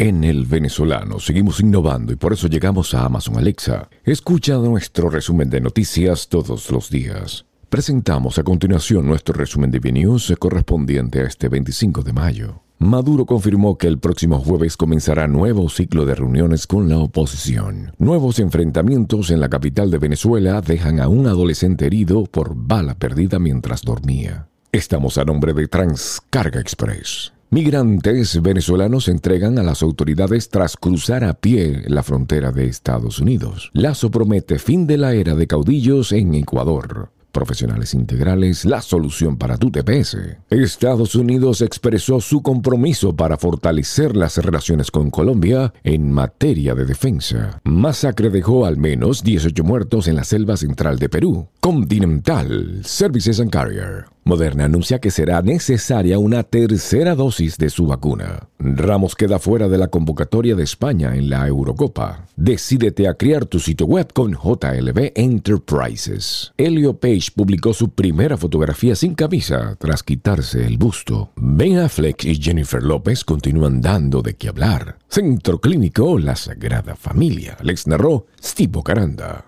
En el venezolano seguimos innovando y por eso llegamos a Amazon Alexa. Escucha nuestro resumen de noticias todos los días. Presentamos a continuación nuestro resumen de News correspondiente a este 25 de mayo. Maduro confirmó que el próximo jueves comenzará nuevo ciclo de reuniones con la oposición. Nuevos enfrentamientos en la capital de Venezuela dejan a un adolescente herido por bala perdida mientras dormía. Estamos a nombre de Transcarga Express. Migrantes venezolanos entregan a las autoridades tras cruzar a pie la frontera de Estados Unidos. Lazo promete fin de la era de caudillos en Ecuador. Profesionales Integrales, la solución para tu TPS. Estados Unidos expresó su compromiso para fortalecer las relaciones con Colombia en materia de defensa. Masacre dejó al menos 18 muertos en la selva central de Perú. Continental Services and Carrier. Moderna anuncia que será necesaria una tercera dosis de su vacuna. Ramos queda fuera de la convocatoria de España en la Eurocopa. Decídete a crear tu sitio web con JLB Enterprises. Elio Page publicó su primera fotografía sin camisa tras quitarse el busto. Ben Affleck y Jennifer López continúan dando de qué hablar. Centro Clínico La Sagrada Familia. Les narró Steve Caranda.